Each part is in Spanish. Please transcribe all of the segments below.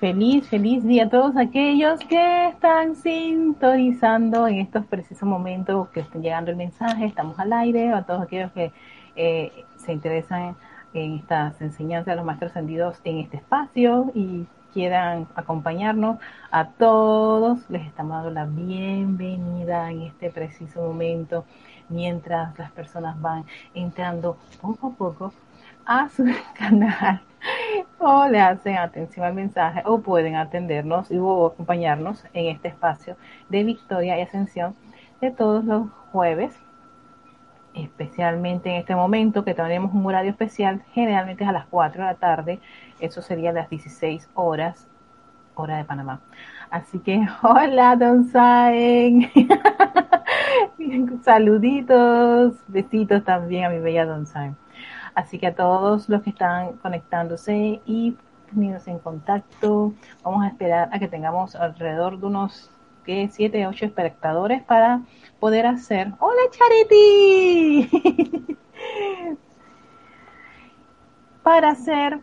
Feliz, feliz día a todos aquellos que están sintonizando en estos precisos momentos que están llegando el mensaje, estamos al aire, a todos aquellos que eh, se interesan en, estas enseñanzas de los maestros ascendidos en este espacio y quieran acompañarnos, a todos les estamos dando la bienvenida en este preciso momento mientras las personas van entrando poco a poco a su canal o le hacen atención al mensaje o pueden atendernos y acompañarnos en este espacio de victoria y ascensión de todos los jueves, especialmente en este momento que tenemos un horario especial, generalmente es a las 4 de la tarde, eso sería las 16 horas, hora de Panamá. Así que, hola, Don Saen. Saluditos, besitos también a mi bella Don Saen. Así que a todos los que están conectándose y poniéndose en contacto, vamos a esperar a que tengamos alrededor de unos ¿qué? 7, 8 espectadores para poder hacer. ¡Hola, Charity! para hacer,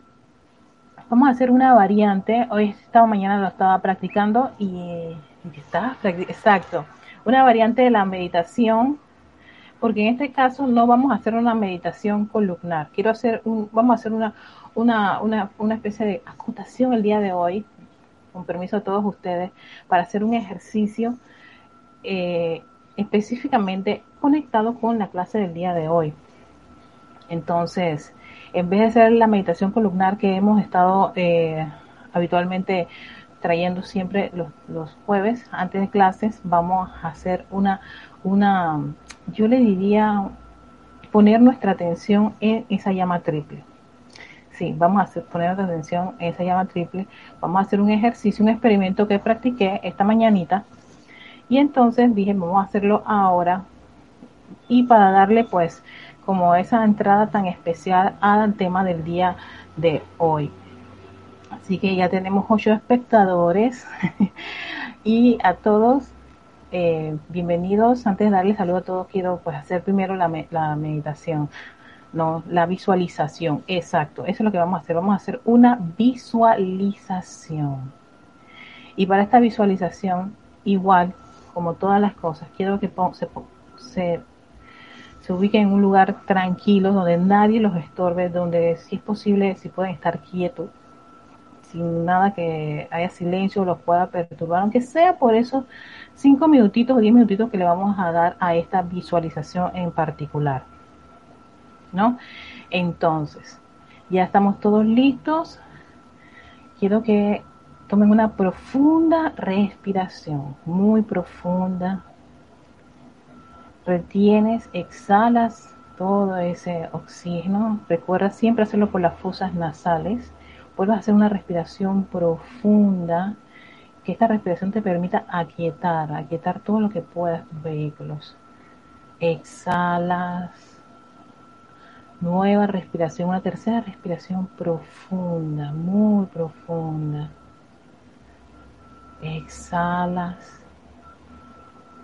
vamos a hacer una variante. Hoy, esta mañana lo estaba practicando y, estaba exacto, una variante de la meditación porque en este caso no vamos a hacer una meditación columnar. Quiero hacer un, vamos a hacer una, una, una, una especie de acotación el día de hoy, con permiso a todos ustedes, para hacer un ejercicio eh, específicamente conectado con la clase del día de hoy. Entonces, en vez de hacer la meditación columnar que hemos estado eh, habitualmente trayendo siempre los, los, jueves antes de clases, vamos a hacer una, una yo le diría poner nuestra atención en esa llama triple. Sí, vamos a hacer, poner nuestra atención en esa llama triple. Vamos a hacer un ejercicio, un experimento que practiqué esta mañanita. Y entonces dije, vamos a hacerlo ahora. Y para darle pues como esa entrada tan especial al tema del día de hoy. Así que ya tenemos ocho espectadores y a todos eh, bienvenidos. Antes de darle saludo a todos, quiero pues hacer primero la, la, meditación, no, la visualización. Exacto, eso es lo que vamos a hacer. Vamos a hacer una visualización. Y para esta visualización, igual como todas las cosas, quiero que se, se, se ubiquen en un lugar tranquilo, donde nadie los estorbe, donde si es posible, si pueden estar quietos sin nada que haya silencio los pueda perturbar, aunque sea por esos cinco minutitos o diez minutitos que le vamos a dar a esta visualización en particular. ¿No? Entonces, ya estamos todos listos. Quiero que tomen una profunda respiración, muy profunda. Retienes, exhalas todo ese oxígeno. Recuerda siempre hacerlo por las fosas nasales vuelvas a hacer una respiración profunda, que esta respiración te permita aquietar, aquietar todo lo que puedas tus vehículos. Exhalas. Nueva respiración, una tercera respiración profunda, muy profunda. Exhalas.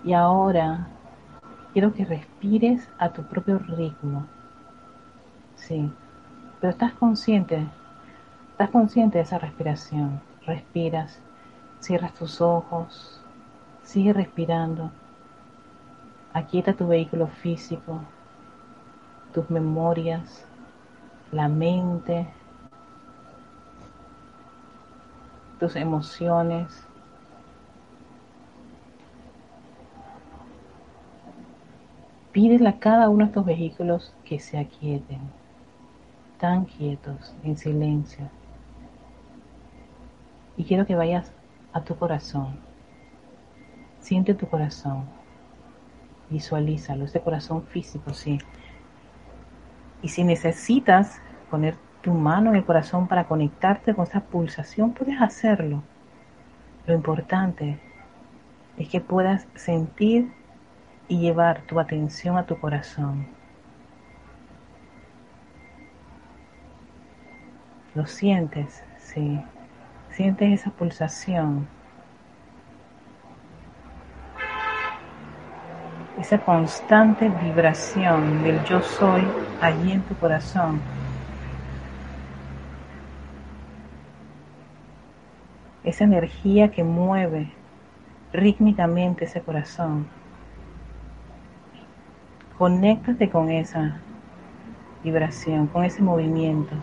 Y ahora quiero que respires a tu propio ritmo. Sí, pero estás consciente Estás consciente de esa respiración. Respiras, cierras tus ojos, sigue respirando. Aquieta tu vehículo físico, tus memorias, la mente, tus emociones. Pídele a cada uno de estos vehículos que se aquieten, tan quietos, en silencio. Y quiero que vayas a tu corazón. Siente tu corazón. Visualízalo, ese corazón físico, sí. Y si necesitas poner tu mano en el corazón para conectarte con esa pulsación, puedes hacerlo. Lo importante es que puedas sentir y llevar tu atención a tu corazón. ¿Lo sientes? Sí. Sientes esa pulsación, esa constante vibración del yo soy allí en tu corazón. esa energía que mueve rítmicamente ese corazón. Conéctate con esa vibración, con ese movimiento.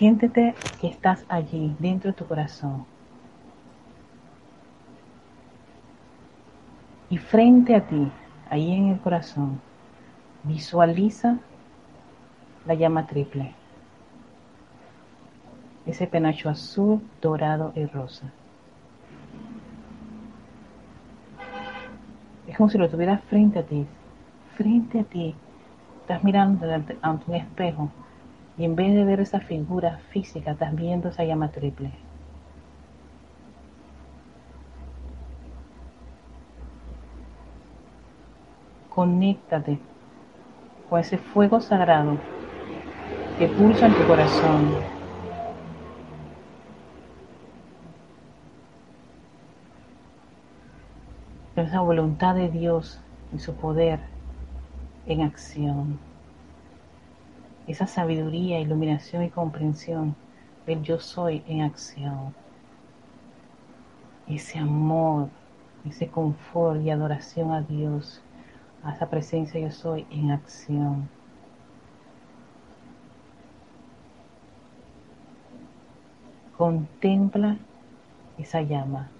Siéntete que estás allí, dentro de tu corazón. Y frente a ti, ahí en el corazón, visualiza la llama triple. Ese penacho azul, dorado y rosa. Es como si lo tuvieras frente a ti, frente a ti. Estás mirando ante, un espejo y en vez de ver esa figura física, estás viendo esa llama triple. Conéctate con ese fuego sagrado que pulsa en tu corazón. Esa voluntad de Dios y su poder en acción. Esa sabiduría, iluminación y comprensión del yo soy en acción. Ese amor, ese confort y adoración a Dios a esa presencia yo soy en acción. Contempla esa llama.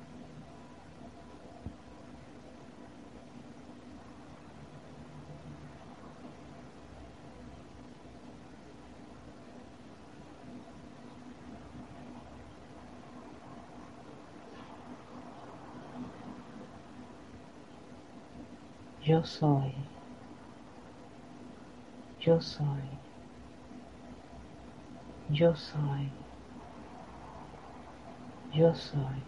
Yo soy. Yo soy. Yo soy. Yo soy.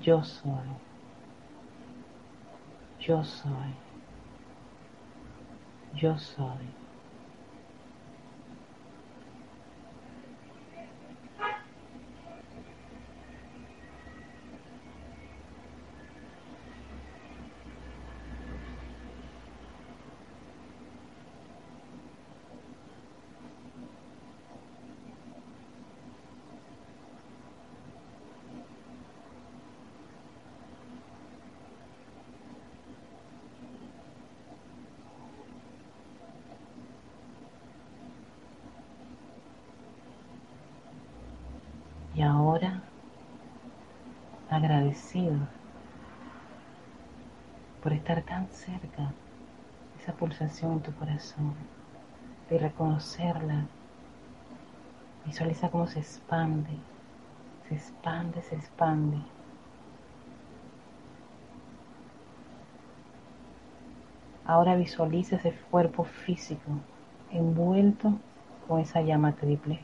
Yo soy. Yo soy. Yo soy. Y ahora, agradecido por estar tan cerca esa pulsación en tu corazón, de reconocerla, visualiza cómo se expande, se expande, se expande. Ahora visualiza ese cuerpo físico envuelto con esa llama triple.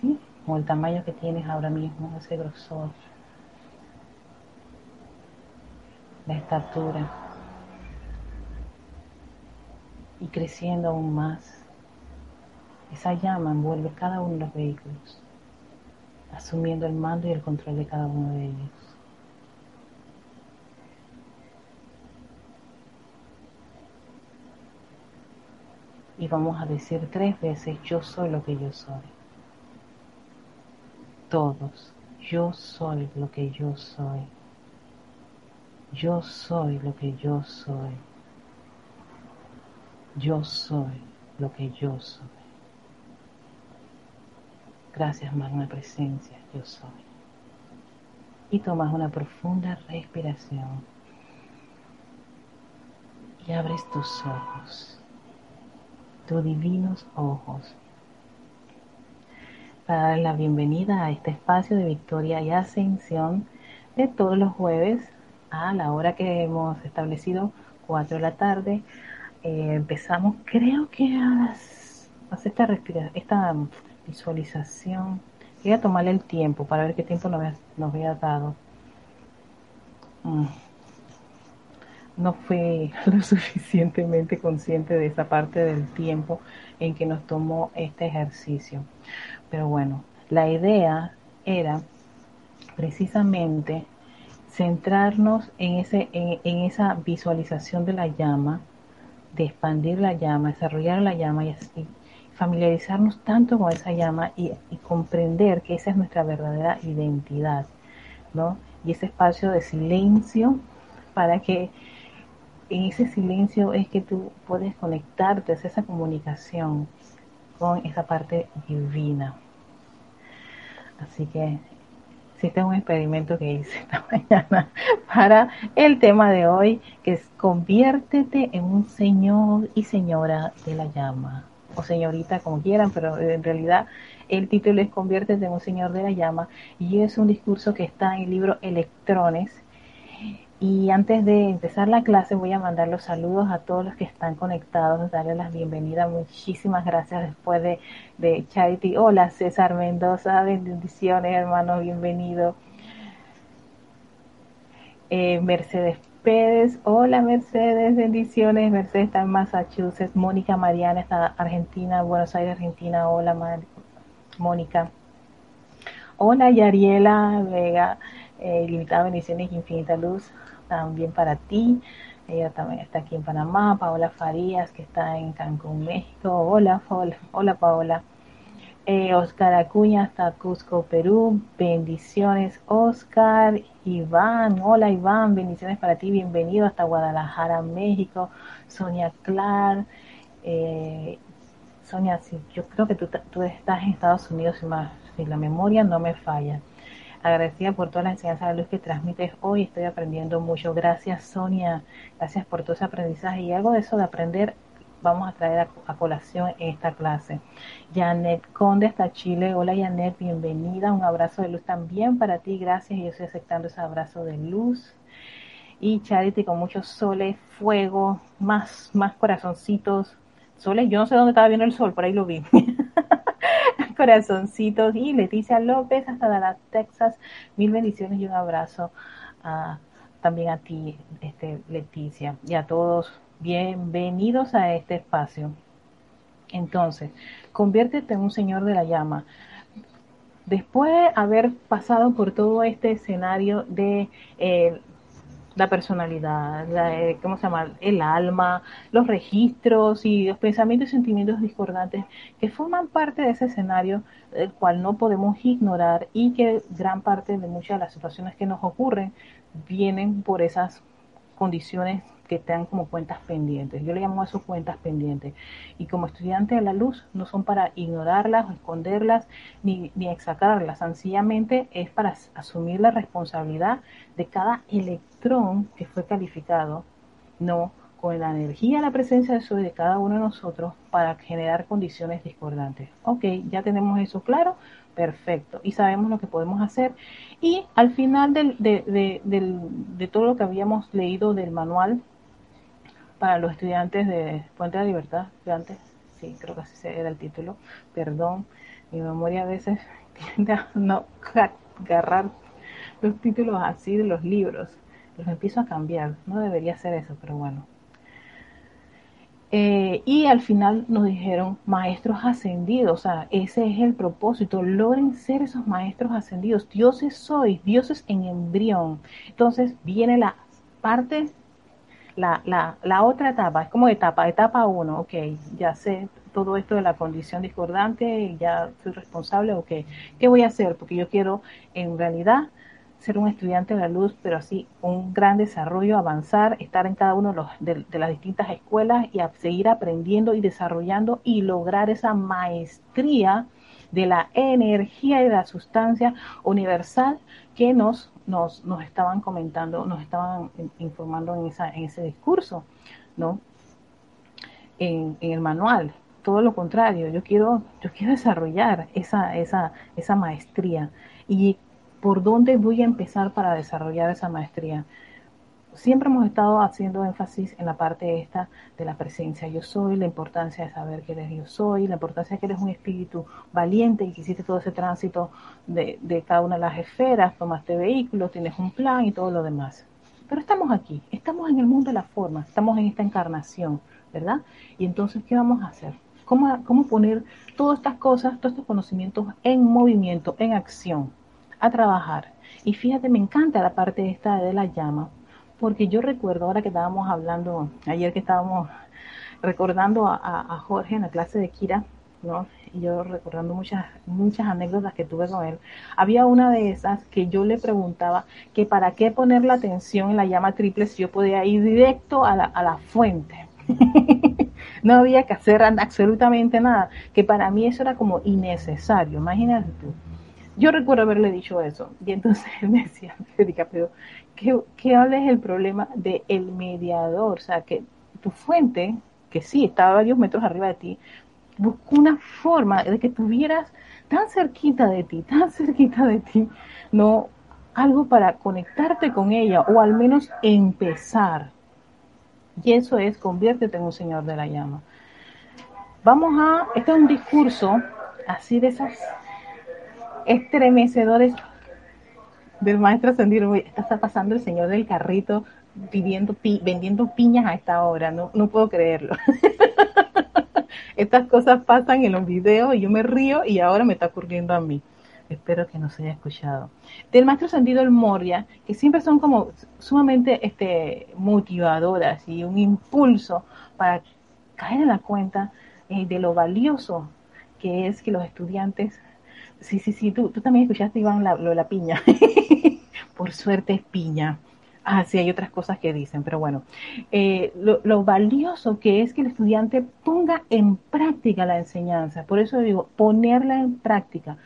¿Sí? con el tamaño que tienes ahora mismo, ese grosor, la estatura, y creciendo aún más. Esa llama envuelve cada uno de los vehículos, asumiendo el mando y el control de cada uno de ellos. Y vamos a decir tres veces, yo soy lo que yo soy todos. Yo soy lo que yo soy. Yo soy lo que yo soy. Yo soy lo que yo soy. Gracias, magna presencia, yo soy. Y tomas una profunda respiración. Y abres tus ojos, tus divinos ojos para dar la bienvenida a este espacio de victoria y ascensión de todos los jueves a la hora que hemos establecido, 4 de la tarde. Eh, empezamos, creo que a hacer esta, esta visualización. Voy a tomarle el tiempo para ver qué tiempo nos nos había dado. Mm. No fui lo suficientemente consciente de esa parte del tiempo en que nos tomó este ejercicio. Pero bueno, la idea era precisamente centrarnos en, ese, en, esa visualización de la llama, de expandir la llama, desarrollar la llama y así familiarizarnos tanto con esa llama y, comprender que esa es nuestra verdadera identidad, ¿no? Y ese espacio de silencio para que en ese silencio es que tú puedes conectarte, hacer esa comunicación con esa parte divina. Así que este es un experimento que hice esta mañana para el tema de hoy, que es conviértete en un señor y señora de la llama, o señorita como quieran, pero en realidad el título es Conviértete en un señor de la llama, y es un discurso que está en el libro Electrones, y antes de empezar la clase voy a mandar los saludos a todos los que están conectados, darle las bienvenidas. Muchísimas gracias después de, de Charity. Hola César Mendoza, bendiciones hermano, bienvenido. Eh, Mercedes Pérez, hola Mercedes, bendiciones. Mercedes está en Massachusetts. Mónica Mariana está en Argentina, Buenos Aires, Argentina. Hola Mónica. Hola Yariela Vega, eh, limitada bendiciones, infinita luz también para ti. Ella también está aquí en Panamá. Paola Farías, que está en Cancún, México. Hola, hola, hola Paola. Eh, Oscar Acuña hasta Cusco, Perú. Bendiciones, Oscar. Iván, hola Iván, bendiciones para ti. Bienvenido hasta Guadalajara, México. Sonia Clar. Eh, Sonia, sí, yo creo que tú, tú, estás en Estados Unidos, si, más, si la memoria no me falla. Agradecida por toda la enseñanza de luz que transmites hoy. Estoy aprendiendo mucho. Gracias, Sonia. Gracias por todo ese aprendizaje. Y algo de eso de aprender vamos a traer a, colación en esta clase. Janet Conde hasta Chile. Hola, Janet. Bienvenida. Un abrazo de luz también para ti. Gracias. Yo estoy aceptando ese abrazo de luz. Y Charity con muchos soles, fuego, más, más corazoncitos. Soles, yo no sé dónde estaba viendo el sol, por ahí lo vi. corazoncitos. Y Leticia López, hasta Dallas, Texas. Mil bendiciones y un abrazo también a ti, este, Leticia, y a todos. Bienvenidos a este espacio. Entonces, conviértete en un señor de la llama. Después de haber pasado por todo este escenario de eh, la personalidad, eh, ¿cómo se llama? El alma, los registros y los pensamientos y sentimientos discordantes que forman parte de ese escenario, el cual no podemos ignorar y que gran parte de muchas de las situaciones que nos ocurren vienen por esas condiciones que están como cuentas pendientes. Yo le llamo a eso cuentas pendientes. Y como estudiante de la luz no son para ignorarlas o esconderlas ni, ni exacarlas, sencillamente es para asumir la responsabilidad de cada que fue calificado, no con la energía, la presencia de soy de cada uno de nosotros para generar condiciones discordantes. Ok, ya tenemos eso claro, perfecto, y sabemos lo que podemos hacer. Y al final del, de, de, de todo lo que habíamos leído del manual para los estudiantes de Puente de la Libertad, estudiantes, sí, creo que así era el título, perdón, mi memoria a veces tiende no agarrar los títulos así de los libros, los empiezo a cambiar, no debería hacer eso, pero bueno. Eh, y al final nos dijeron maestros ascendidos, o sea, ese es el propósito, logren ser esos maestros ascendidos, dioses sois, dioses en embrión. Entonces viene la parte la, la, la otra etapa, es como etapa, etapa uno, ok, ya sé todo esto de la condición discordante, ya soy responsable, ok, ¿qué voy a hacer? Porque yo quiero en realidad ser un estudiante de la luz, pero así un gran desarrollo, avanzar, estar en cada uno de, los, de, las distintas escuelas y seguir aprendiendo y desarrollando y lograr esa maestría de la energía y de la sustancia universal que nos nos, nos estaban comentando, nos estaban informando en, esa, en ese discurso, ¿no? En, en, el manual. Todo lo contrario, yo quiero, yo quiero desarrollar esa, esa, esa maestría. ¿Y por dónde voy a empezar para desarrollar esa maestría? siempre hemos estado haciendo énfasis en la parte esta de la presencia yo soy, la importancia de saber que eres yo soy, la importancia de que eres un espíritu valiente y que hiciste todo ese tránsito de, de cada una de las esferas, tomaste vehículos, tienes un plan y todo lo demás. Pero estamos aquí, estamos en el mundo de la forma, estamos en esta encarnación, ¿verdad? Y entonces, ¿qué vamos a hacer? ¿Cómo, cómo poner todas estas cosas, todos estos conocimientos en movimiento, en acción, a trabajar? Y fíjate, me encanta la parte esta de la llama, porque yo recuerdo ahora que estábamos hablando, ayer que estábamos recordando a, Jorge en la clase de Kira, ¿no? Y yo recordando muchas, muchas anécdotas que tuve con él. Había una de esas que yo le preguntaba que para qué poner la atención en la llama triple si yo podía ir directo a la, a la fuente. no había que hacer absolutamente nada, que para mí eso era como innecesario, imagínate tú. Yo recuerdo haberle dicho eso, y entonces me decía, pero ¿qué, qué es el problema del el mediador? O sea, que tu fuente, que sí, estaba varios metros arriba de ti, buscó una forma de que tuvieras tan cerquita de ti, tan cerquita de ti, no algo para conectarte con ella o al menos empezar. Y eso es conviértete en un señor de la llama. Vamos a, este es un discurso así de esas estremecedores del maestro ascendido. Está pasando el señor del carrito vendiendo piñas a esta hora, no, puedo creerlo. Estas cosas pasan en los videos y yo me río y ahora me está ocurriendo a mí. Espero que no se haya escuchado. Del maestro Sentido el Moria, que siempre son como sumamente este, motivadoras y un impulso para caer en la cuenta eh, de lo valioso que es que los estudiantes. Sí, sí, sí, tú, tú también escuchaste, Iván, lo de la piña. Por suerte es piña. Ah, sí, hay otras cosas que dicen, pero bueno, eh, lo, valioso que es que el estudiante ponga en práctica la enseñanza. Por eso digo, ponerla en práctica.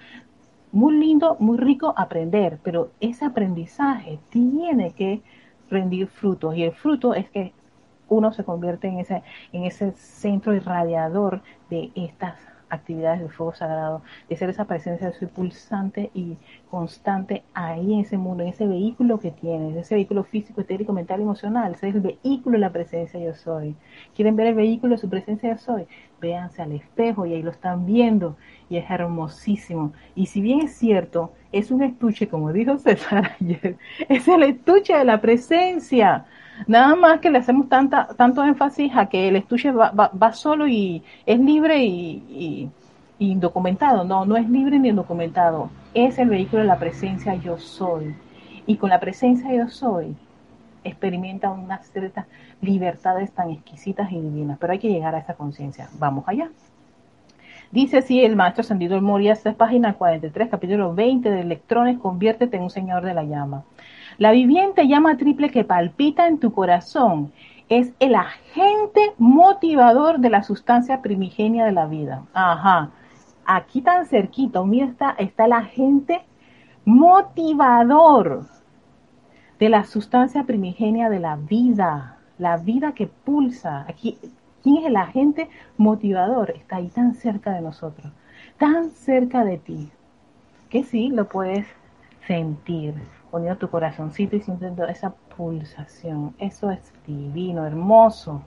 Muy lindo, muy rico aprender, pero ese aprendizaje tiene que rendir frutos y el fruto es que uno se convierte en ese, en ese centro irradiador de estas actividades del fuego sagrado, de ser esa presencia de su pulsante y constante ahí en ese mundo, en ese vehículo que tienes, ese vehículo físico, etérico, mental, emocional, ese es el vehículo de la presencia yo soy. ¿Quieren ver el vehículo de su presencia yo soy? Véanse al espejo y ahí lo están viendo y es hermosísimo. Y si bien es cierto, es un estuche, como dijo César ayer, es el estuche de la presencia. Nada más que le hacemos tanta, tanto énfasis a que el estuche va, solo y es libre y, indocumentado. No, no es libre ni indocumentado. Es el vehículo de la presencia yo soy. Y con la presencia yo soy, experimenta unas ciertas libertades tan exquisitas y divinas. Pero hay que llegar a esa conciencia. Vamos allá. Dice así el maestro ascendido el Moria, esta es página 43, capítulo 20 de Electrones, conviértete en un señor de la llama. La viviente llama triple que palpita en tu corazón es el agente motivador de la sustancia primigenia de la vida. Ajá. Aquí tan cerquita, mira, está, está el agente motivador de la sustancia primigenia de la vida, la vida que pulsa. Aquí, ¿quién es el agente motivador? Está ahí tan cerca de nosotros, tan cerca de ti, que sí lo puedes sentir poniendo tu corazoncito y sintiendo esa pulsación. Eso es divino, hermoso,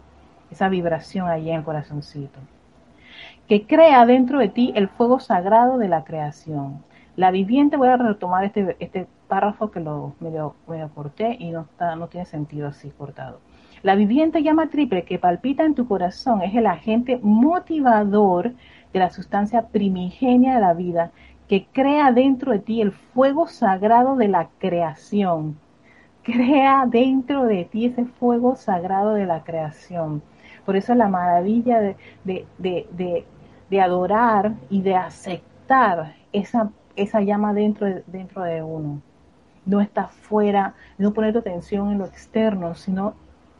esa vibración ahí en el corazoncito. Que crea dentro de ti el fuego sagrado de la creación. La viviente, voy a retomar este, este párrafo que lo medio, medio corté y no, está, no tiene sentido así cortado. La viviente llama triple que palpita en tu corazón es el agente motivador de la sustancia primigenia de la vida que crea dentro de ti el fuego sagrado de la creación. Crea dentro de ti ese fuego sagrado de la creación. Por eso la maravilla de, de, de, adorar y de aceptar esa, esa llama dentro de, dentro de uno. No está fuera, no poner tu atención en lo externo, sino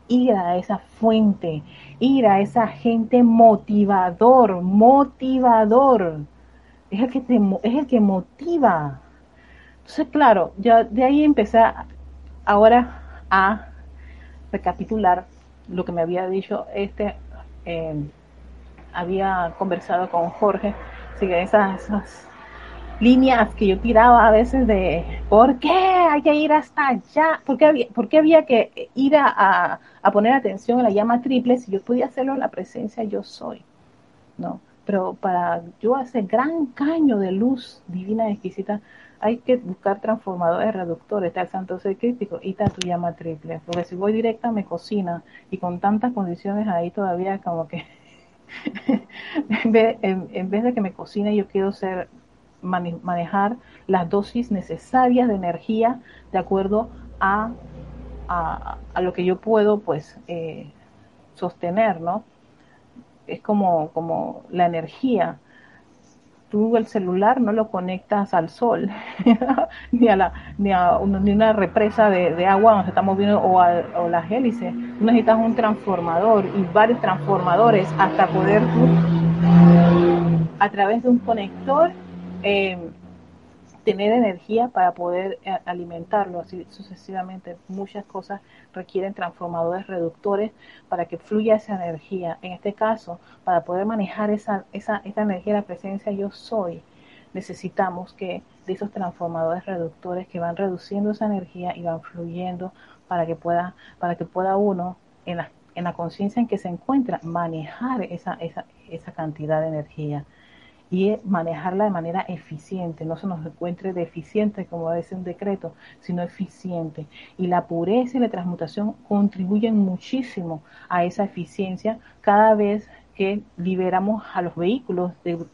ir a esa fuente, ir a esa gente motivador, motivador es el que, te, es el que motiva. Entonces, claro, yo de ahí empecé ahora a recapitular lo que me había dicho este, em, había conversado con Jorge, así esas, esas líneas que yo tiraba a veces de ¿por qué hay que ir hasta allá? ¿Por qué había, por qué había que ir a, a, poner atención a la llama triple si yo podía hacerlo en la presencia yo soy? ¿No? Pero para yo hacer gran caño de luz divina y exquisita, hay que buscar transformadores reductores, está el santo ser crítico y está tu llama triple, porque si voy directa me cocina y con tantas condiciones ahí todavía como que en, vez, de que me cocine yo quiero ser manejar las dosis necesarias de energía de acuerdo a, a, lo que yo puedo pues eh, sostener, ¿no? Es como, como la energía. Tú el celular no lo conectas al sol, ni a la ni a ni una represa de, agua donde se está moviendo o, a, o las hélices. Tú necesitas un transformador y varios transformadores hasta poder tú, a través de un conector, eh, tener energía para poder eh, alimentarlo, así sucesivamente. Muchas cosas requieren transformadores reductores para que fluya esa energía. En este caso, para poder manejar esa, esa, esa energía, la presencia yo soy, necesitamos que de esos transformadores reductores que van reduciendo esa energía y van fluyendo para que pueda, para que pueda uno en la, en la conciencia en que se encuentra manejar esa, esa, esa cantidad de energía y manejarla de manera eficiente, no se nos encuentre deficiente como dice un decreto, sino eficiente. Y la pureza y la transmutación contribuyen muchísimo a esa eficiencia cada vez que liberamos a los vehículos de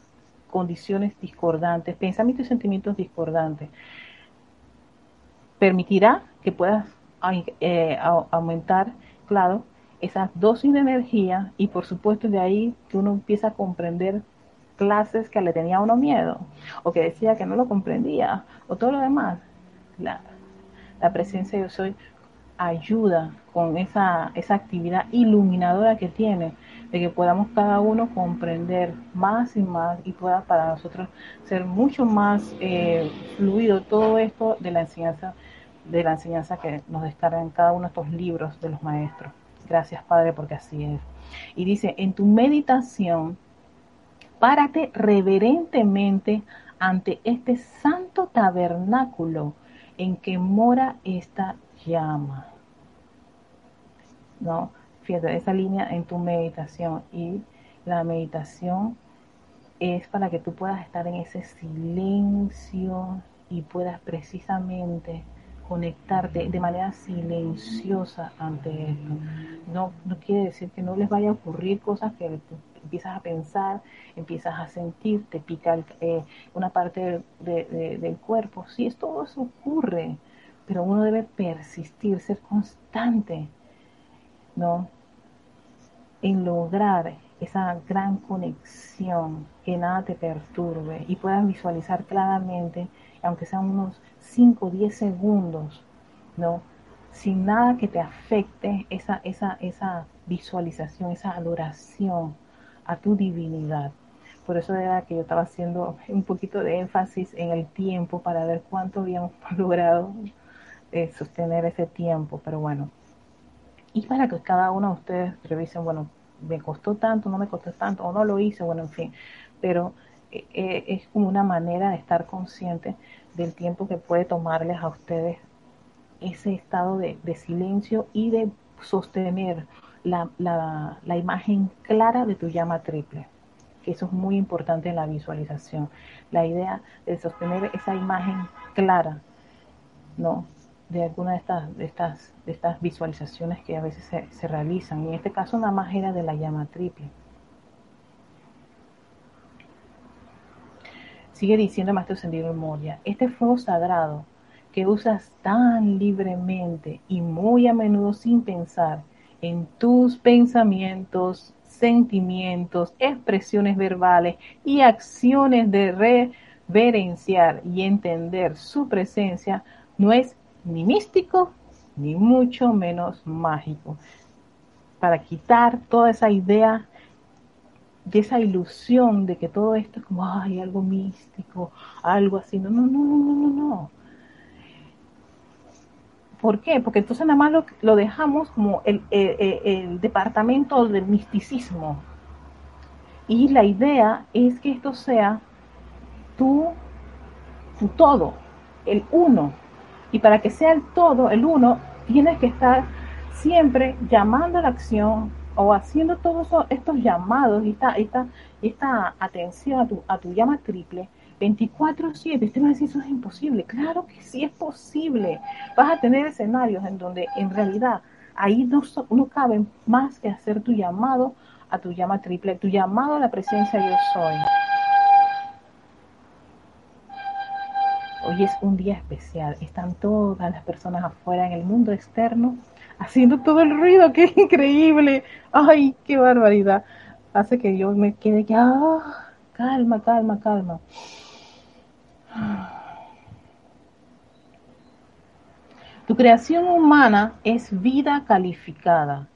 condiciones discordantes, pensamientos y sentimientos discordantes. Permitirá que puedas eh, aumentar, claro, esas dosis de energía y por supuesto de ahí que uno empieza a comprender clases que le tenía uno miedo, o que decía que no lo comprendía, o todo lo demás. La, la presencia yo soy ayuda con esa, esa actividad iluminadora que tiene, de que podamos cada uno comprender más y más y pueda para nosotros ser mucho más eh, fluido todo esto de la enseñanza de la enseñanza que nos descargan cada uno de estos libros de los maestros. Gracias Padre porque así es. Y dice, en tu meditación párate reverentemente ante este santo tabernáculo en que mora esta llama. ¿No? Fíjate, esa línea en tu meditación y la meditación es para que tú puedas estar en ese silencio y puedas precisamente conectarte de manera silenciosa ante esto. No, no quiere decir que no les vaya a ocurrir cosas que empiezas a pensar, empiezas a sentir, te pica eh, una parte del cuerpo. Sí, es, todo eso ocurre, pero uno debe persistir, ser constante, ¿no? En lograr esa gran conexión, que nada te perturbe y puedas visualizar claramente, aunque sean unos 5 o 10 segundos, ¿no? Sin nada que te afecte esa, esa, esa visualización, esa adoración a tu divinidad. Por eso era que yo estaba haciendo un poquito de énfasis en el tiempo para ver cuánto habíamos logrado eh, sostener ese tiempo. Pero bueno, y para que cada uno de ustedes revisen, bueno, me costó tanto, no me costó tanto, o no lo hice, bueno, en fin. Pero eh, eh, es como una manera de estar consciente del tiempo que puede tomarles a ustedes ese estado de, de silencio y de sostener la, la, imagen clara de tu llama triple, que eso es muy importante en la visualización. La idea de sostener esa imagen clara, ¿no? De alguna de estas, de estas, de estas visualizaciones que a veces se, se realizan. Y en este caso nada más era de la llama triple. Sigue diciendo Maestro Sendido Moria, este fuego sagrado que usas tan libremente y muy a menudo sin pensar, en tus pensamientos, sentimientos, expresiones verbales y acciones de reverenciar y entender su presencia no es ni místico ni mucho menos mágico. Para quitar toda esa idea de esa ilusión de que todo esto es como ay, algo místico, algo así. No, no, no, no, no, no. ¿Por qué? Porque entonces nada más lo, dejamos como el, departamento del misticismo. Y la idea es que esto sea tu, tu todo, el uno. Y para que sea el todo, el uno, tienes que estar siempre llamando a la acción o haciendo todos estos llamados y esta, esta, esta atención a tu, a tu llama triple 24/7. Usted va a decir, eso es imposible. Claro que sí es posible. Vas a tener escenarios en donde en realidad ahí no, no cabe más que hacer tu llamado a tu llama triple, tu llamado a la presencia yo soy. Hoy es un día especial. Están todas las personas afuera en el mundo externo haciendo todo el ruido. ¡Qué increíble! ¡Ay, qué barbaridad! hace que yo me quede que, ah, calma, calma, calma. Tu creación humana es vida calificada,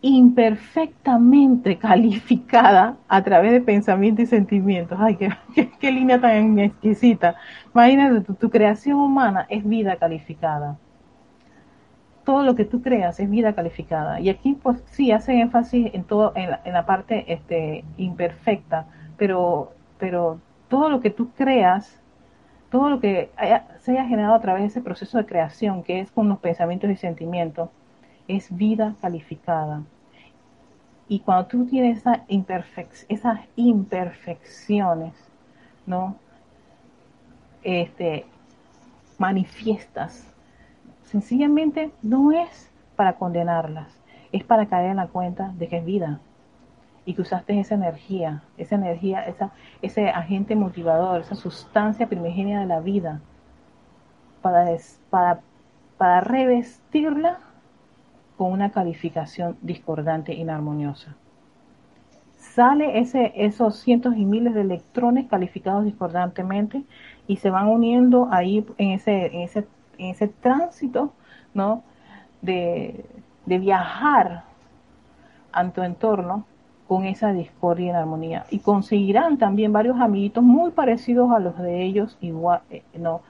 imperfectamente calificada a través de pensamientos y sentimientos. Ay, qué, línea tan exquisita. Imagínate, tu, creación humana es vida calificada. Todo lo que tú creas es vida calificada. Y aquí, pues sí, hace énfasis en todo, en la, en la parte este, imperfecta, pero, pero todo lo que tú creas todo lo que se haya generado a través de ese proceso de creación, que es con los pensamientos y sentimientos, es vida calificada. Y cuando tú tienes esa esas imperfecciones, ¿no? Este, manifiestas, sencillamente no es para condenarlas, es para caer en la cuenta de que es vida y que usaste esa energía, esa energía, esa, ese agente motivador, esa sustancia primigenia de la vida, para, para, para revestirla con una calificación discordante inarmoniosa. Sale ese, esos cientos y miles de electrones calificados discordantemente y se van uniendo ahí en ese, en ese, en ese tránsito ¿no? de, de viajar a tu entorno con esa discordia en armonía. Y conseguirán también varios amiguitos muy parecidos a los de ellos, igual, eh, no,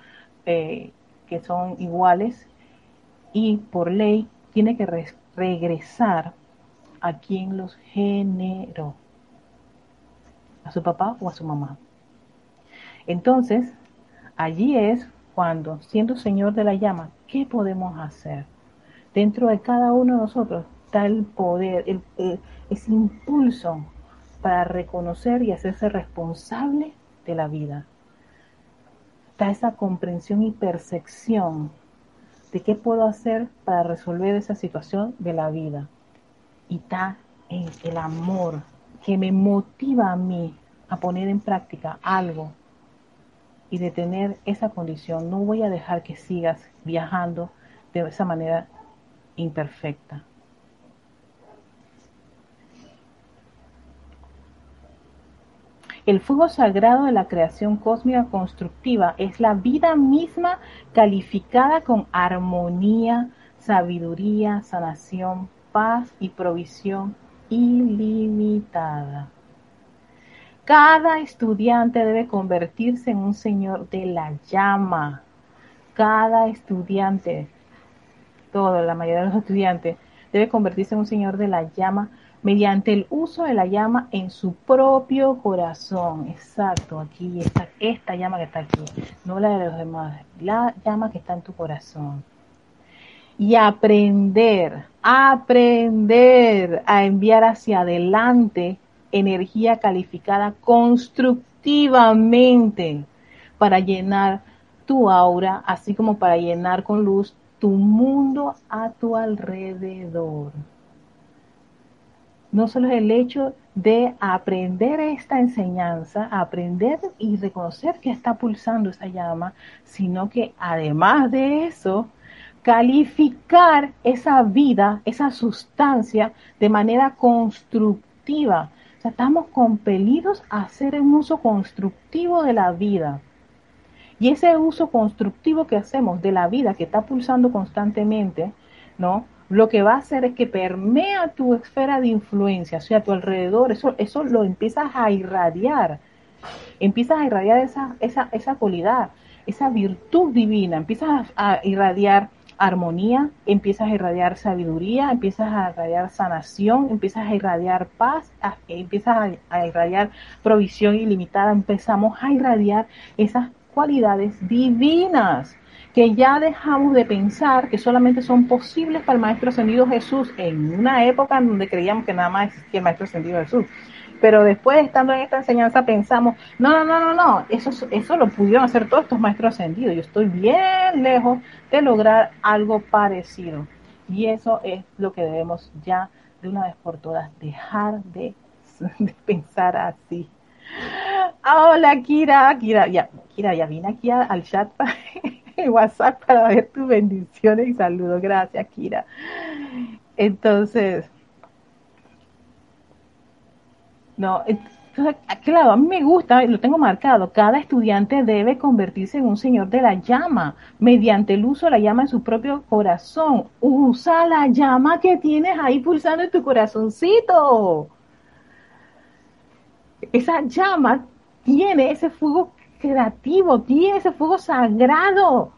eh, que son iguales, y por ley tiene que regresar a quien los generó, a su papá o a su mamá. Entonces, allí es cuando, siendo Señor de la llama, ¿qué podemos hacer? Dentro de cada uno de nosotros el poder, el ese impulso para reconocer y hacerse responsable de la vida. Está esa comprensión y percepción de qué puedo hacer para resolver esa situación de la vida. Y está en el amor que me motiva a mí a poner en práctica algo y de tener esa condición. No voy a dejar que sigas viajando de esa manera imperfecta. El fuego sagrado de la creación cósmica constructiva es la vida misma calificada con armonía, sabiduría, sanación, paz y provisión ilimitada. Cada estudiante debe convertirse en un señor de la llama. Cada estudiante, todo, la mayoría de los estudiantes, debe convertirse en un señor de la llama mediante el uso de la llama en su propio corazón. Exacto, aquí está esta llama que está aquí, no la de los demás, la llama que está en tu corazón. Y aprender, aprender a enviar hacia adelante energía calificada constructivamente para llenar tu aura, así como para llenar con luz tu mundo a tu alrededor no solo es el hecho de aprender esta enseñanza, aprender y reconocer que está pulsando esa llama, sino que además de eso, calificar esa vida, esa sustancia de manera constructiva. O sea, estamos compelidos a hacer un uso constructivo de la vida. Y ese uso constructivo que hacemos de la vida que está pulsando constantemente, ¿no? Lo que va a hacer es que permea tu esfera de influencia, o sea, a tu alrededor, eso, eso lo empiezas a irradiar, empiezas a irradiar esa, esa, esa cualidad, esa virtud divina, empiezas a, irradiar armonía, empiezas a irradiar sabiduría, empiezas a irradiar sanación, empiezas a irradiar paz, empiezas a irradiar provisión ilimitada, empezamos a irradiar esas cualidades divinas que ya dejamos de pensar que solamente son posibles para el Maestro Ascendido Jesús en una época en donde creíamos que nada más existía el Maestro Ascendido Jesús. Pero después, estando en esta enseñanza, pensamos, no, no, no, no, no, eso, eso lo pudieron hacer todos estos Maestros Ascendidos. Yo estoy bien lejos de lograr algo parecido. Y eso es lo que debemos ya, de una vez por todas, dejar de, pensar así. Hola, Kira. Kira, ya, Kira, ya vine aquí al chat para WhatsApp para ver tus bendiciones y saludos. Gracias, Kira. Entonces, No, entonces, claro, a mí me gusta, lo tengo marcado, cada estudiante debe convertirse en un señor de la llama, mediante el uso de la llama en su propio corazón. Usa la llama que tienes ahí pulsando en tu corazoncito. Esa llama tiene ese fuego creativo, tiene ese fuego sagrado.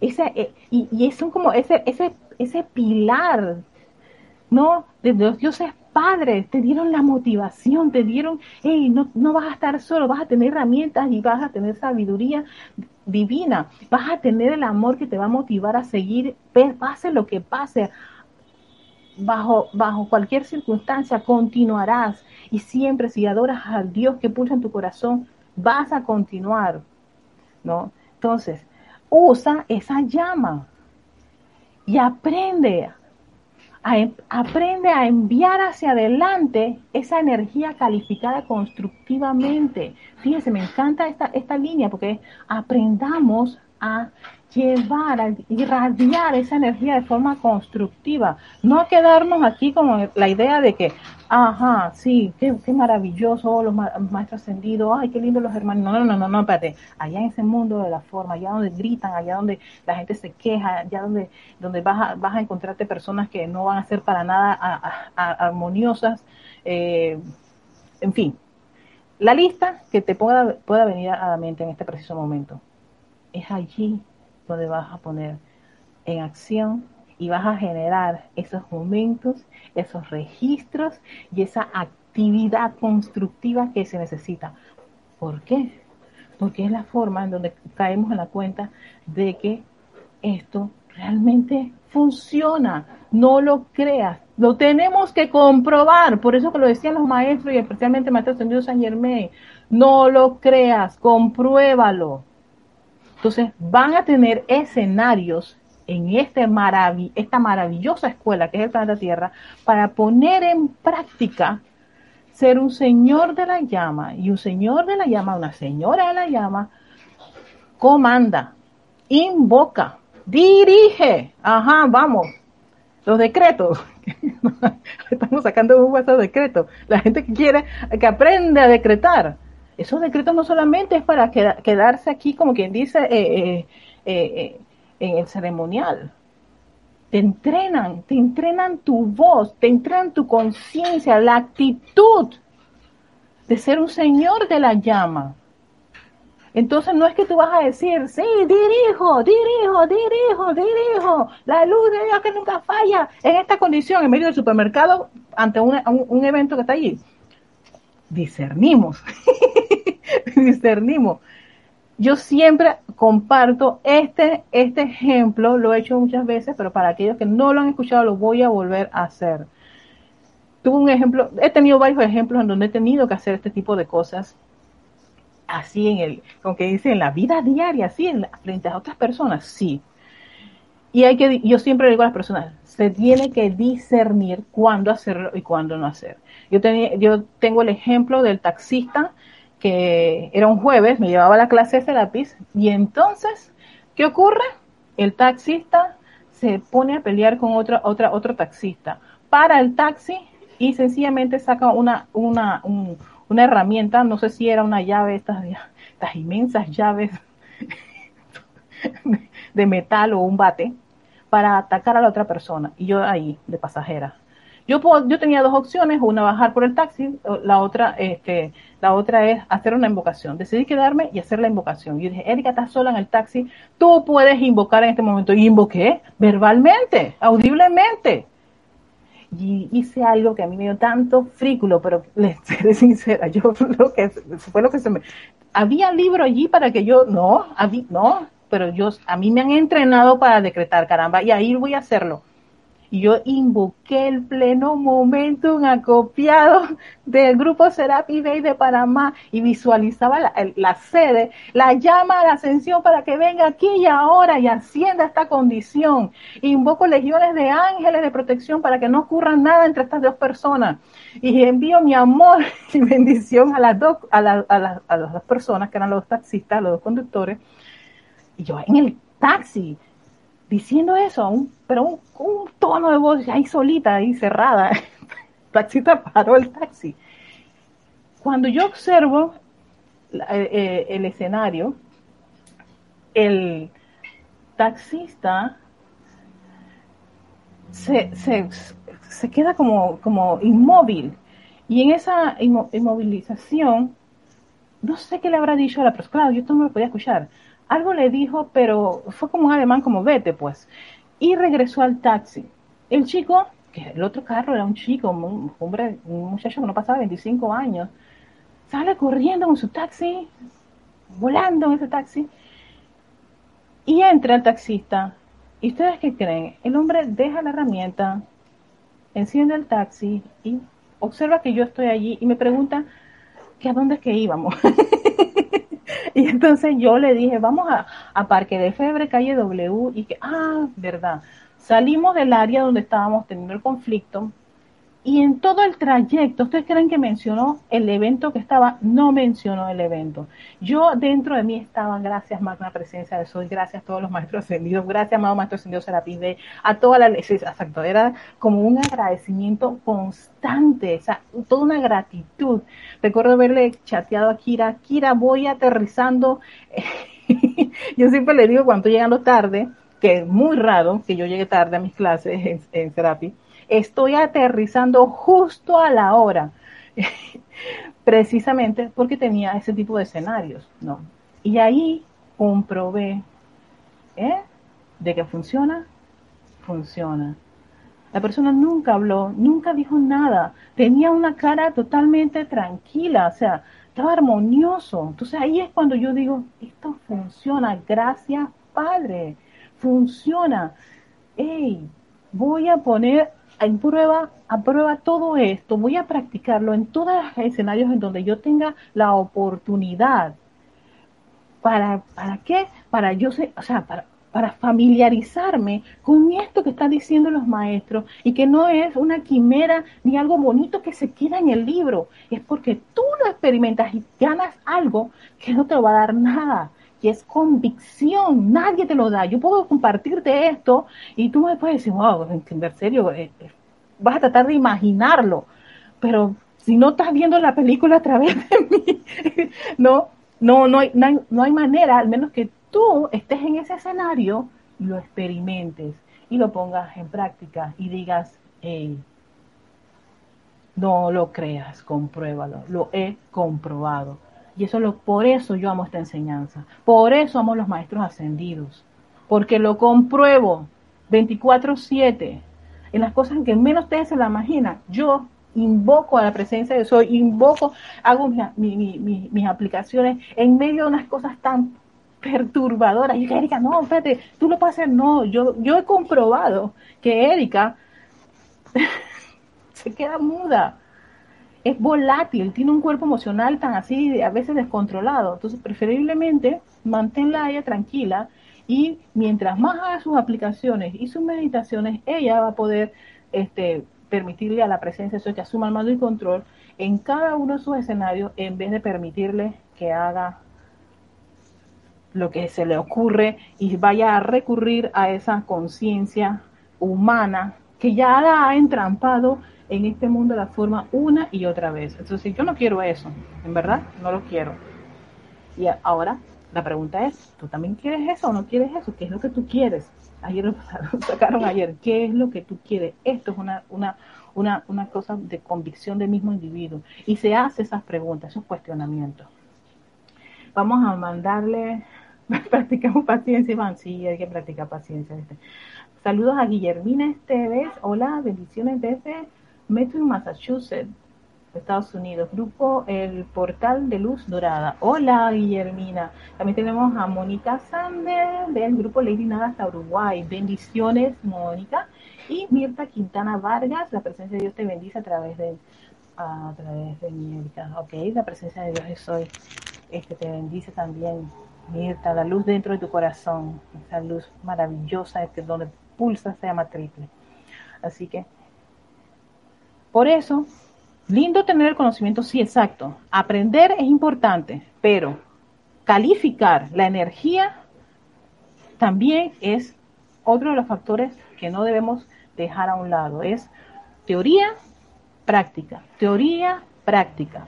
Ese, eh, y, y es como ese, ese, ese pilar, ¿no? De los dioses padres, te dieron la motivación, te dieron, hey, no, no vas a estar solo, vas a tener herramientas y vas a tener sabiduría divina, vas a tener el amor que te va a motivar a seguir, pase lo que pase, bajo, bajo cualquier circunstancia continuarás y siempre si adoras al Dios que pulsa en tu corazón, vas a continuar, ¿no? Entonces, usa esa llama y aprende aprende a enviar hacia adelante esa energía calificada constructivamente. Fíjense, me encanta esta, esta línea porque aprendamos llevar, a irradiar esa energía de forma constructiva, no quedarnos aquí con la idea de que, ajá, sí, qué, maravilloso los maestros ascendidos, ay, qué lindo los hermanos, no, no, no, no, no, espérate, allá en ese mundo de la forma, allá donde gritan, allá donde la gente se queja, allá donde, donde vas, a, vas a encontrarte personas que no van a ser para nada armoniosas, eh, en fin, la lista que te pueda, pueda venir a la mente en este preciso momento es allí donde vas a poner en acción y vas a generar esos momentos, esos registros y esa actividad constructiva que se necesita. ¿Por qué? Porque es la forma en donde caemos en la cuenta de que esto realmente funciona. No lo creas. Lo tenemos que comprobar. Por eso que lo decían los maestros y especialmente el maestro ascendido San Germain. No lo creas, compruébalo. Entonces van a tener escenarios en este esta maravillosa escuela que es el planeta Tierra para poner en práctica ser un señor de la llama y un señor de la llama, una señora de la llama, comanda, invoca, dirige, ajá, vamos, los decretos. Estamos sacando un de decretos. La gente que quiere, que aprende a decretar esos decretos no solamente es para quedarse aquí, como quien dice, eh, eh, eh, en el ceremonial. Te entrenan, te entrenan tu voz, te entrenan tu conciencia, la actitud de ser un señor de la llama. Entonces no es que tú vas a decir, sí, dirijo, dirijo, dirijo, dirijo, la luz de Dios que nunca falla en esta condición, en medio del supermercado, ante un evento que está allí discernimos, discernimos. Yo siempre comparto este, este ejemplo, lo he hecho muchas veces, pero para aquellos que no lo han escuchado lo voy a volver a hacer. Tuve un ejemplo, he tenido varios ejemplos en donde he tenido que hacer este tipo de cosas, así en el, como que dice, en la vida diaria, así, en frente a otras personas, sí. Y hay que, yo siempre digo a las personas, se tiene que discernir cuándo hacerlo y cuándo no hacer. Yo, tenía, yo tengo el ejemplo del taxista que era un jueves, me llevaba a la clase de lápiz y entonces, ¿qué ocurre? El taxista se pone a pelear con otra, otra, otro taxista. Para el taxi y sencillamente saca una, una, una herramienta, no sé si era una llave, estas, estas inmensas llaves de metal o un bate, para atacar a la otra persona. Y yo ahí, de pasajera. Yo, yo tenía dos opciones, una bajar por el taxi, la otra, este, la otra es hacer una invocación. Decidí quedarme y hacer la invocación. Yo dije, Erika, estás sola en el taxi, tú puedes invocar en este momento. Y invoqué verbalmente, audiblemente. Y hice algo que a mí me dio tanto frículo, pero les seré sincera, yo lo que fue lo que se me... Había libro allí para que yo, no, no, pero yo, a mí me han entrenado para decretar, caramba, y ahí voy a hacerlo. Y yo invoqué el pleno momentum acopiado del grupo Serapi Bay de Panamá y visualizaba la, sede, la llama a la ascensión para que venga aquí y ahora y ascienda esta condición. Invoco legiones de ángeles de protección para que no ocurra nada entre estas dos personas. Y envío mi amor y bendición a las dos, a, a, a las dos personas que eran los taxistas, los dos conductores, y yo en el taxi, diciendo eso, pero un, un, tono de voz ahí solita, ahí cerrada. El taxista paró el taxi. cuando yo observo eh, eh, el escenario, el taxista se, se, queda como, como inmóvil. Y en esa inmovilización, no sé qué le habrá dicho a la persona, claro, yo no me podía escuchar. Algo le dijo, pero fue como un alemán, como vete, pues. Y regresó al taxi. El chico, que el otro carro era un chico, un hombre, un muchacho que no pasaba 25 años, sale corriendo con su taxi, volando en ese taxi, y entra el taxista. ¿Y ustedes qué creen? El hombre deja la herramienta, enciende el taxi y observa que yo estoy allí y me pregunta a dónde es que íbamos. y entonces yo le dije, vamos a, a Parque de Febre, calle W, y que, ah, verdad, salimos del área donde estábamos teniendo el conflicto y en todo el trayecto, ¿ustedes creen que mencionó el evento que estaba? No mencionó el evento. Yo dentro de mí estaba, gracias magna presencia de Soy, gracias a todos los maestros ascendidos, gracias amado maestro ascendido Serapis de, a toda la exacto, era como un agradecimiento constante, o sea, toda una gratitud. Recuerdo haberle chateado a Kira, Kira, voy aterrizando. yo siempre le digo cuando estoy llegando tarde, que es muy raro que yo llegue tarde a mis clases en, en estoy aterrizando justo a la hora, precisamente porque tenía ese tipo de escenarios, ¿no? Y ahí comprobé, ¿eh? De que funciona, funciona. La persona nunca habló, nunca dijo nada, tenía una cara totalmente tranquila, o sea, estaba armonioso. Entonces ahí es cuando yo digo, esto funciona, gracias Padre, funciona. Hey, voy a poner en prueba, a prueba todo esto, voy a practicarlo en todos los escenarios en donde yo tenga la oportunidad. ¿Para, para qué? Para yo sé, o sea, para, para familiarizarme con esto que están diciendo los maestros y que no es una quimera ni algo bonito que se queda en el libro, es porque tú lo experimentas y ganas algo que no te va a dar nada y es convicción, nadie te lo da. Yo puedo compartirte esto y tú me puedes decir, wow, en serio, eh, eh, vas a tratar de imaginarlo, pero si no estás viendo la película a través de mí, no, no, no hay, no hay, manera, al menos que tú estés en ese escenario y lo experimentes y lo pongas en práctica y digas, hey, no lo creas, compruébalo, lo he comprobado. Y eso lo, por eso yo amo esta enseñanza. Por eso amo los maestros ascendidos. Porque lo compruebo 24/7 en las cosas que menos ustedes se la imaginan. Yo invoco a la presencia de Soy, invoco, hago mis aplicaciones en medio de unas cosas tan perturbadoras. Y yo, Erika, no, espérate, tú lo puedes hacer. No, yo, yo he comprobado que Erika se queda muda es volátil, tiene un cuerpo emocional tan así, a veces descontrolado. Entonces, preferiblemente, manténla ella tranquila y mientras más haga sus aplicaciones y sus meditaciones, ella va a poder este, permitirle a la presencia de que asuma el mando y control en cada uno de sus escenarios en vez de permitirle que haga lo que se le ocurre y vaya a recurrir a esa conciencia humana que ya la ha entrampado en este mundo la forma una y otra vez. Entonces, yo no quiero eso, en verdad, no lo quiero. Y ahora la pregunta es, ¿tú también quieres eso o no quieres eso? ¿Qué es lo que tú quieres? Ayer lo sacaron ayer, ¿qué es lo que tú quieres? Esto es una, una, una, una cosa de convicción del mismo individuo. Y se hace esas preguntas, esos cuestionamientos. Vamos a mandarle, practicamos paciencia, Iván, sí, hay que practicar paciencia. Saludos a Guillermina Esteves, hola, bendiciones desde Metro Massachusetts, Estados Unidos. Grupo El Portal de Luz Dorada. Hola, Guillermina. También tenemos a Mónica Sander del Grupo Lady Nada hasta Uruguay. Bendiciones, Mónica. Y Mirta Quintana Vargas, la presencia de Dios te bendice a través de a través de Mirta. Ok, la presencia de Dios es hoy. Este te bendice también, Mirta, la luz dentro de tu corazón, esa luz maravillosa este, donde pulsa se llama triple. Así que por eso, lindo tener el conocimiento, sí, exacto. Aprender es importante, pero calificar la energía también es otro de los factores que no debemos dejar a un lado. Es teoría, práctica, teoría, práctica.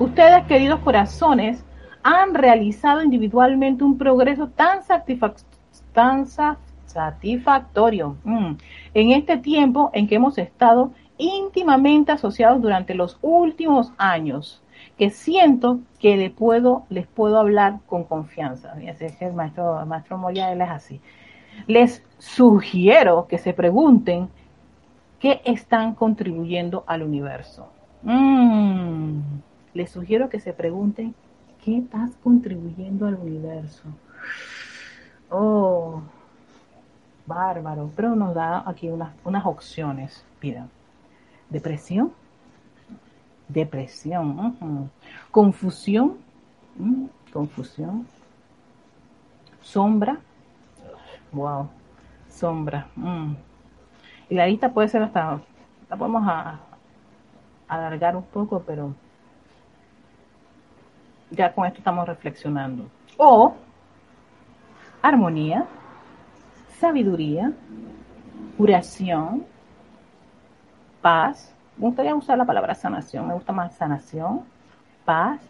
Ustedes, queridos corazones, han realizado individualmente un progreso tan, satisfactorio mm, en este tiempo en que hemos estado íntimamente asociados durante los últimos años, que siento que les puedo, les puedo hablar con confianza. el maestro, el maestro Moya, él es así. Les sugiero que se pregunten qué están contribuyendo al universo. Mm, les sugiero que se pregunten qué estás contribuyendo al universo. Oh, bárbaro. Pero nos da aquí unas, unas opciones. Mira, depresión, depresión, confusión, confusión, sombra, wow, sombra. Y la lista puede ser hasta, la podemos a, alargar un poco, pero ya con esto estamos reflexionando. O armonía, sabiduría, curación, paz. Me gustaría usar la palabra sanación, me gusta más sanación, paz,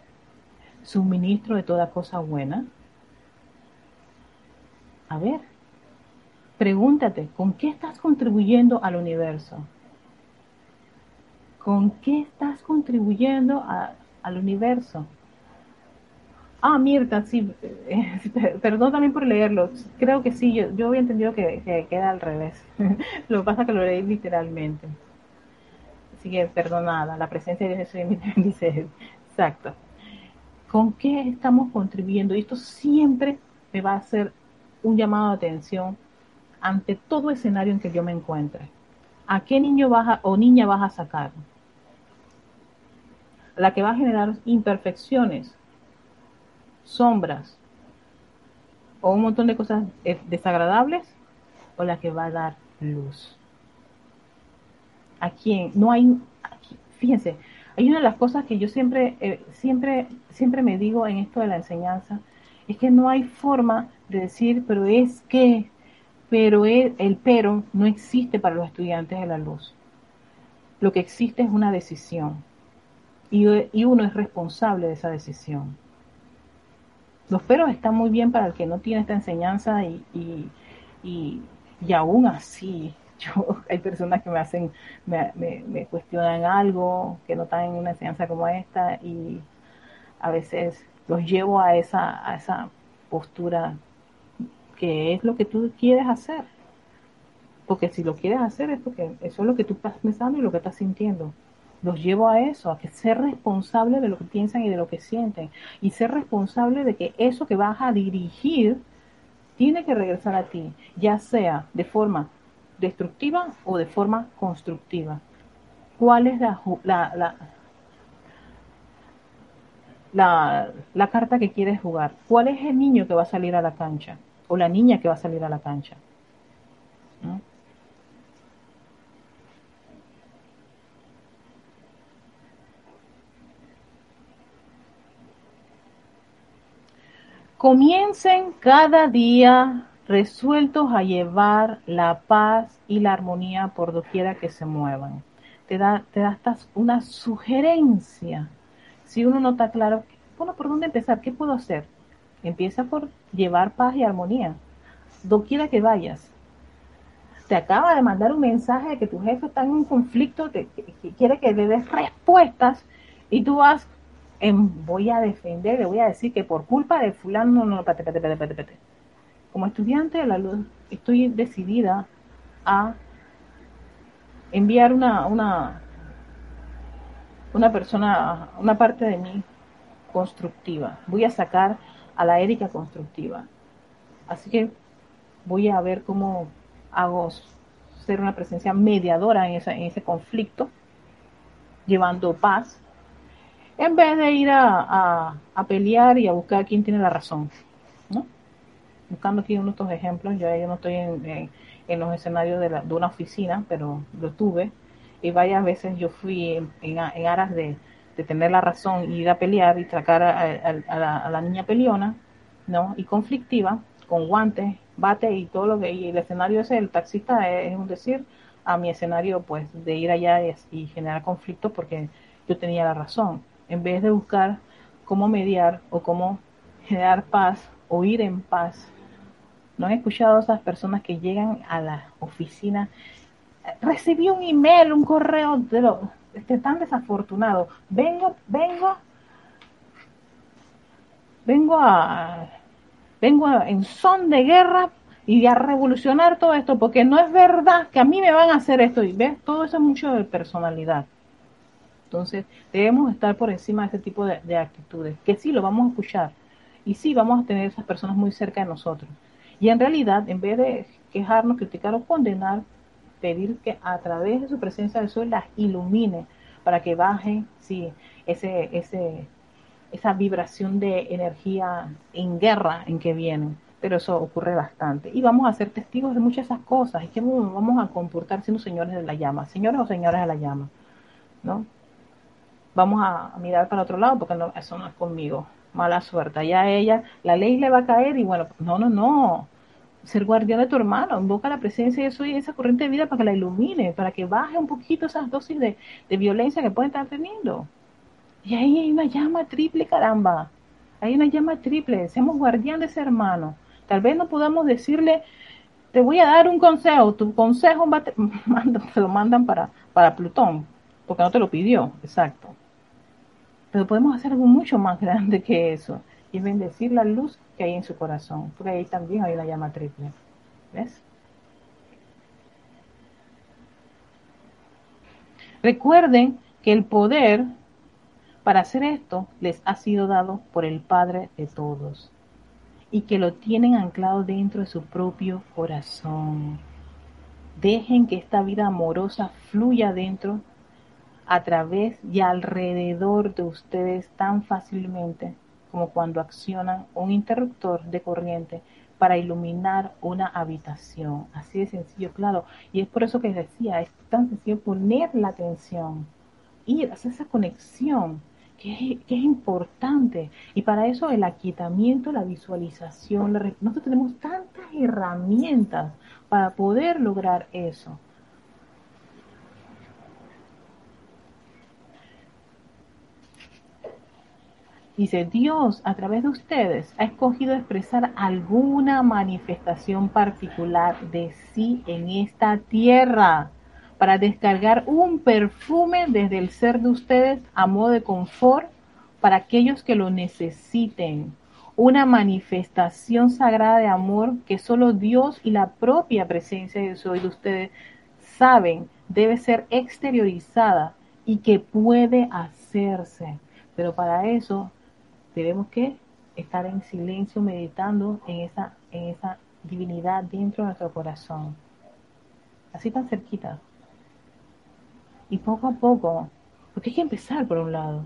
suministro de toda cosa buena. A ver, pregúntate, ¿con qué estás contribuyendo al universo? ¿Con qué estás contribuyendo al universo? Ah, Mirta, sí, perdón también por leerlo. Creo que sí, yo, yo había entendido que, queda al revés. lo que pasa es que lo leí literalmente. Así que perdonada, la presencia de Jesús dice, exacto. ¿Con qué estamos contribuyendo? Y esto siempre me va a hacer un llamado de atención ante todo escenario en que yo me encuentre. ¿A qué niño vas o niña vas a sacar? La que va a generar imperfecciones sombras o un montón de cosas eh, desagradables o la que va a dar luz. ¿A quién? No hay, fíjense, hay una de las cosas que yo siempre, eh, siempre, siempre me digo en esto de la enseñanza, es que no hay forma de decir, pero es que, pero el, el pero no existe para los estudiantes de la luz. Lo que existe es una decisión y, y uno es responsable de esa decisión. Los peros están muy bien para el que no tiene esta enseñanza y, y, y, aún así, yo, hay personas que me hacen, me, me, cuestionan algo, que no están en una enseñanza como esta y a veces los llevo a esa, a esa postura que es lo que tú quieres hacer. Porque si lo quieres hacer es porque eso es lo que tú estás pensando y lo que estás sintiendo los llevo a eso, a que ser responsable de lo que piensan y de lo que sienten. Y ser responsable de que eso que vas a dirigir tiene que regresar a ti, ya sea de forma destructiva o de forma constructiva. ¿Cuál es la, la, la, la, carta que quieres jugar? ¿Cuál es el niño que va a salir a la cancha? O la niña que va a salir a la cancha. Comiencen cada día resueltos a llevar la paz y la armonía por doquiera que se muevan. Te da, te una sugerencia. Si uno no está claro, bueno, ¿por dónde empezar? ¿Qué puedo hacer? Empieza por llevar paz y armonía. Doquiera que vayas. Te acaba de mandar un mensaje de que tu jefe está en un conflicto, que quiere que le des respuestas y tú vas voy a defender, le voy a decir que por culpa de fulano, no, no, pate, pate, pate, pate, Como estudiante de la luz, estoy decidida a enviar una, una, una persona, una parte de mí constructiva. Voy a sacar a la Erika constructiva. Así que voy a ver cómo hago ser una presencia mediadora en, esa, en ese conflicto, llevando paz en vez de ir a, pelear y a buscar quién tiene la razón. ¿no? Buscando aquí unos otros ejemplos, yo, yo no estoy en, los escenarios de, una oficina, pero lo tuve, y varias veces yo fui en, aras de, tener la razón y ir a pelear y sacar a, la, niña peleona, ¿no? Y conflictiva, con guantes, bate y todo lo que, y el escenario ese, el taxista es, un decir, a mi escenario pues de ir allá y, y generar conflictos porque yo tenía la razón en vez de buscar cómo mediar o cómo generar paz o ir en paz. ¿No han escuchado a esas personas que llegan a la oficina? Recibí un email, un correo de lo este, tan desafortunado. Vengo, vengo, vengo a, vengo en son de guerra y a revolucionar todo esto, porque no es verdad que a mí me van a hacer esto. Y ves, todo eso es mucho de personalidad. Entonces, debemos estar por encima de ese tipo de, actitudes, que sí lo vamos a escuchar y sí vamos a tener esas personas muy cerca de nosotros. Y en realidad, en vez de quejarnos, criticar o condenar, pedir que a través de su presencia del sol las ilumine para que baje sí, ese, ese, esa vibración de energía en guerra en que vienen. Pero eso ocurre bastante. Y vamos a ser testigos de muchas de esas cosas. Y que vamos a comportar siendo señores de la llama, señores o señoras de la llama. ¿no? Vamos a, mirar para otro lado porque no, eso no es conmigo. Mala suerte. Ya ella, la ley le va a caer y bueno, no, no, no. Ser guardián de tu hermano, invoca la presencia de eso y esa corriente de vida para que la ilumine, para que baje un poquito esas dosis de, violencia que pueden estar teniendo. Y ahí hay una llama triple, caramba. Hay una llama triple. Seamos guardián de ese hermano. Tal vez no podamos decirle, te voy a dar un consejo, tu consejo te, lo mandan para, para Plutón, porque no te lo pidió, exacto. Pero podemos hacer algo mucho más grande que eso y bendecir la luz que hay en su corazón, porque ahí también hay una llama triple. ¿Ves? Recuerden que el poder para hacer esto les ha sido dado por el Padre de todos y que lo tienen anclado dentro de su propio corazón. Dejen que esta vida amorosa fluya dentro a través y alrededor de ustedes tan fácilmente como cuando accionan un interruptor de corriente para iluminar una habitación. Así de sencillo, claro. Y es por eso que decía, es tan sencillo poner la atención, ir, hacer esa conexión, que es, que es importante. Y para eso el aquietamiento, la visualización, nosotros tenemos tantas herramientas para poder lograr eso. Dice, Dios a través de ustedes ha escogido expresar alguna manifestación particular de sí en esta tierra para descargar un perfume desde el ser de ustedes a modo de confort para aquellos que lo necesiten. Una manifestación sagrada de amor que solo Dios y la propia presencia de Dios de ustedes saben debe ser exteriorizada y que puede hacerse. Pero para eso Debemos que estar en silencio meditando en esa, en esa divinidad dentro de nuestro corazón. Así tan cerquita. Y poco a poco, porque hay que empezar por un lado.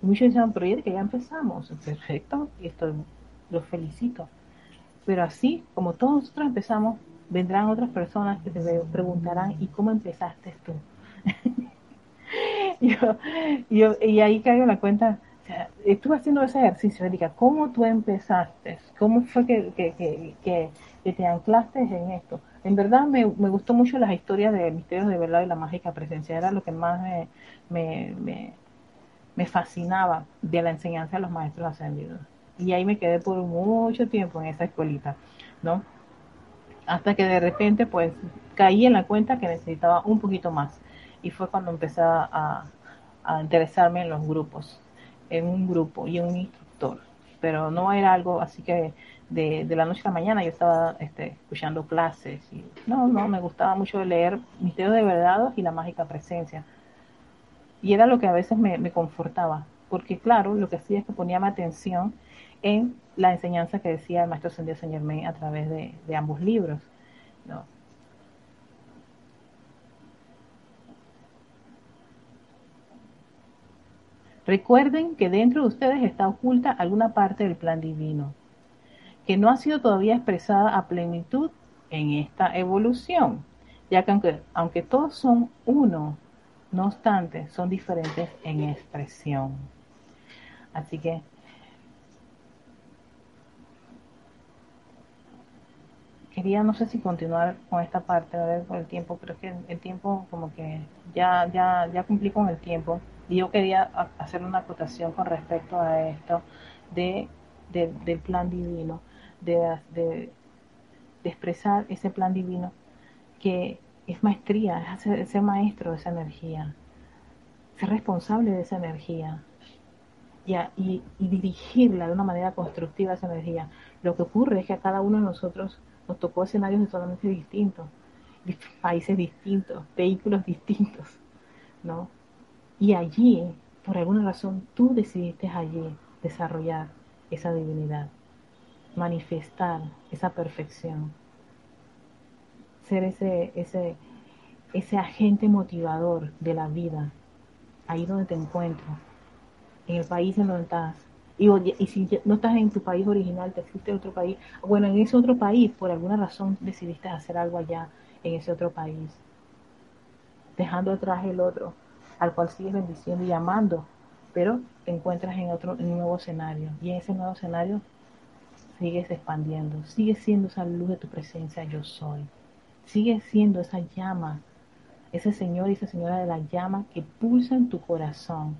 muchos dicen, pero que ya empezamos. Perfecto, y esto los felicito. Pero así, como todos nosotros empezamos, vendrán otras personas que te preguntarán, ¿y cómo empezaste tú? y ahí caigo la cuenta, estuve haciendo ese ejercicio, Erika, ¿cómo tú empezaste? ¿Cómo fue que, te anclaste en esto? En verdad me, gustó mucho las historias de Misterios de Verdad y la Mágica Presencia, era lo que más me, fascinaba de la enseñanza de los maestros ascendidos. Y ahí me quedé por mucho tiempo en esa escuelita, ¿no? Hasta que de repente pues caí en la cuenta que necesitaba un poquito más. Y fue cuando empecé a interesarme en los grupos en un grupo y un instructor, pero no era algo así que de, la noche a la mañana yo estaba este, escuchando clases. Y, no, no, me gustaba mucho leer Misterios de Verdad y la Mágica Presencia. Y era lo que a veces me, confortaba, porque claro, lo que hacía es que ponía mi atención en la enseñanza que decía el maestro Sendido Señor May a través de, de ambos libros. ¿no? Recuerden que dentro de ustedes está oculta alguna parte del plan divino, que no ha sido todavía expresada a plenitud en esta evolución, ya que aunque, aunque todos son uno, no obstante, son diferentes en expresión. Así que quería, no sé si continuar con esta parte, a ver, por el tiempo, es que el tiempo como que ya, ya, ya cumplí con el tiempo y yo quería hacer una acotación con respecto a esto de, del plan divino, de, de, expresar ese plan divino que es maestría, es ser, maestro de esa energía, ser responsable de esa energía, y, y, y, dirigirla de una manera constructiva esa energía. Lo que ocurre es que a cada uno de nosotros nos tocó escenarios totalmente distintos, países distintos, vehículos distintos, ¿no? Y allí, por alguna razón, tú decidiste allí desarrollar esa divinidad, manifestar esa perfección, ser ese, ese, ese agente motivador de la vida, ahí donde te encuentro, en el país en donde estás, y, si no estás en tu país original, te existe otro país, bueno, en ese otro país, por alguna razón decidiste hacer algo allá, en ese otro país, dejando atrás el otro, al cual sigues bendiciendo y amando, pero te encuentras en otro en un nuevo escenario, y en ese nuevo escenario sigues expandiendo, sigues siendo esa luz de tu presencia, yo soy, sigues siendo esa llama, ese señor y esa señora de la llama que pulsa en tu corazón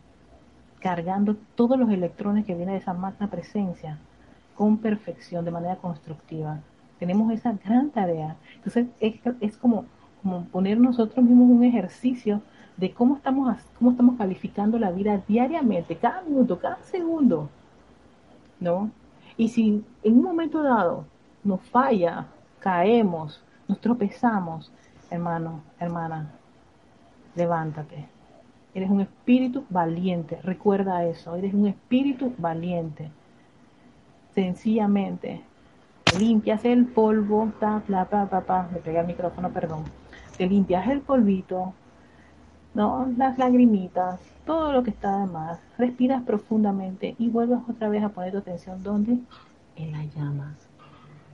cargando todos los electrones que vienen de esa magna presencia con perfección, de manera constructiva. Tenemos esa gran tarea. Entonces es, como, como poner nosotros mismos un ejercicio de cómo estamos, cómo estamos calificando la vida diariamente, cada minuto, cada segundo. ¿No? Y si en un momento dado nos falla, caemos, nos tropezamos, hermano, hermana, levántate, Eres un espíritu valiente. Recuerda eso. Eres un espíritu valiente. Sencillamente, limpias el polvo. Ta, bla, bla, Me pegué el micrófono, perdón. Te limpias el polvito. ¿No? Las lagrimitas. Todo lo que está de más. Respiras profundamente y vuelves otra vez a poner tu atención. ¿Dónde? En la llama.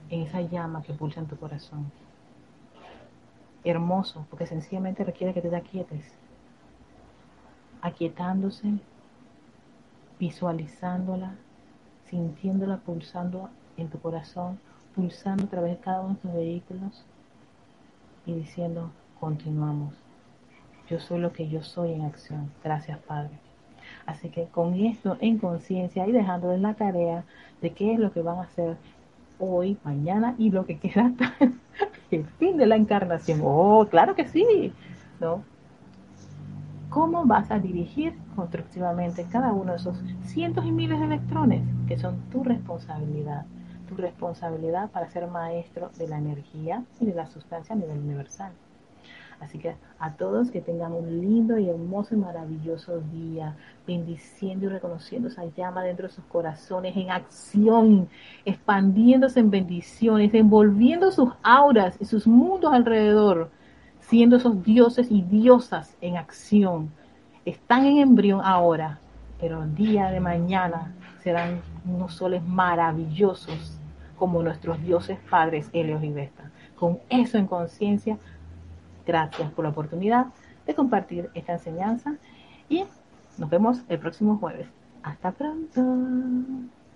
En esa llama que pulsa en tu corazón. Hermoso, porque sencillamente requiere que te aquietes aquietándose, visualizándola, sintiéndola pulsando en tu corazón, pulsando a través de cada uno de tus vehículos y diciendo, continuamos. Yo soy lo que yo soy en acción. Gracias, Padre. Así que con esto en conciencia y dejándoles la tarea de qué es lo que van a hacer hoy, mañana y lo que queda hasta el fin de la encarnación. Oh, claro que sí, ¿no? cómo vas a dirigir constructivamente cada uno de esos cientos y miles de electrones que son tu responsabilidad, tu responsabilidad para ser maestro de la energía y de la sustancia a nivel universal. Así que a todos que tengan un lindo y hermoso y maravilloso día, bendiciendo y reconociendo esa llama dentro de sus corazones en acción, expandiéndose en bendiciones, envolviendo sus auras y sus mundos alrededor siendo esos dioses y diosas en acción. Están en embrión ahora, pero el día de mañana serán unos soles maravillosos como nuestros dioses padres Helios y Vesta. Con eso en conciencia, gracias por la oportunidad de compartir esta enseñanza y nos vemos el próximo jueves. Hasta pronto.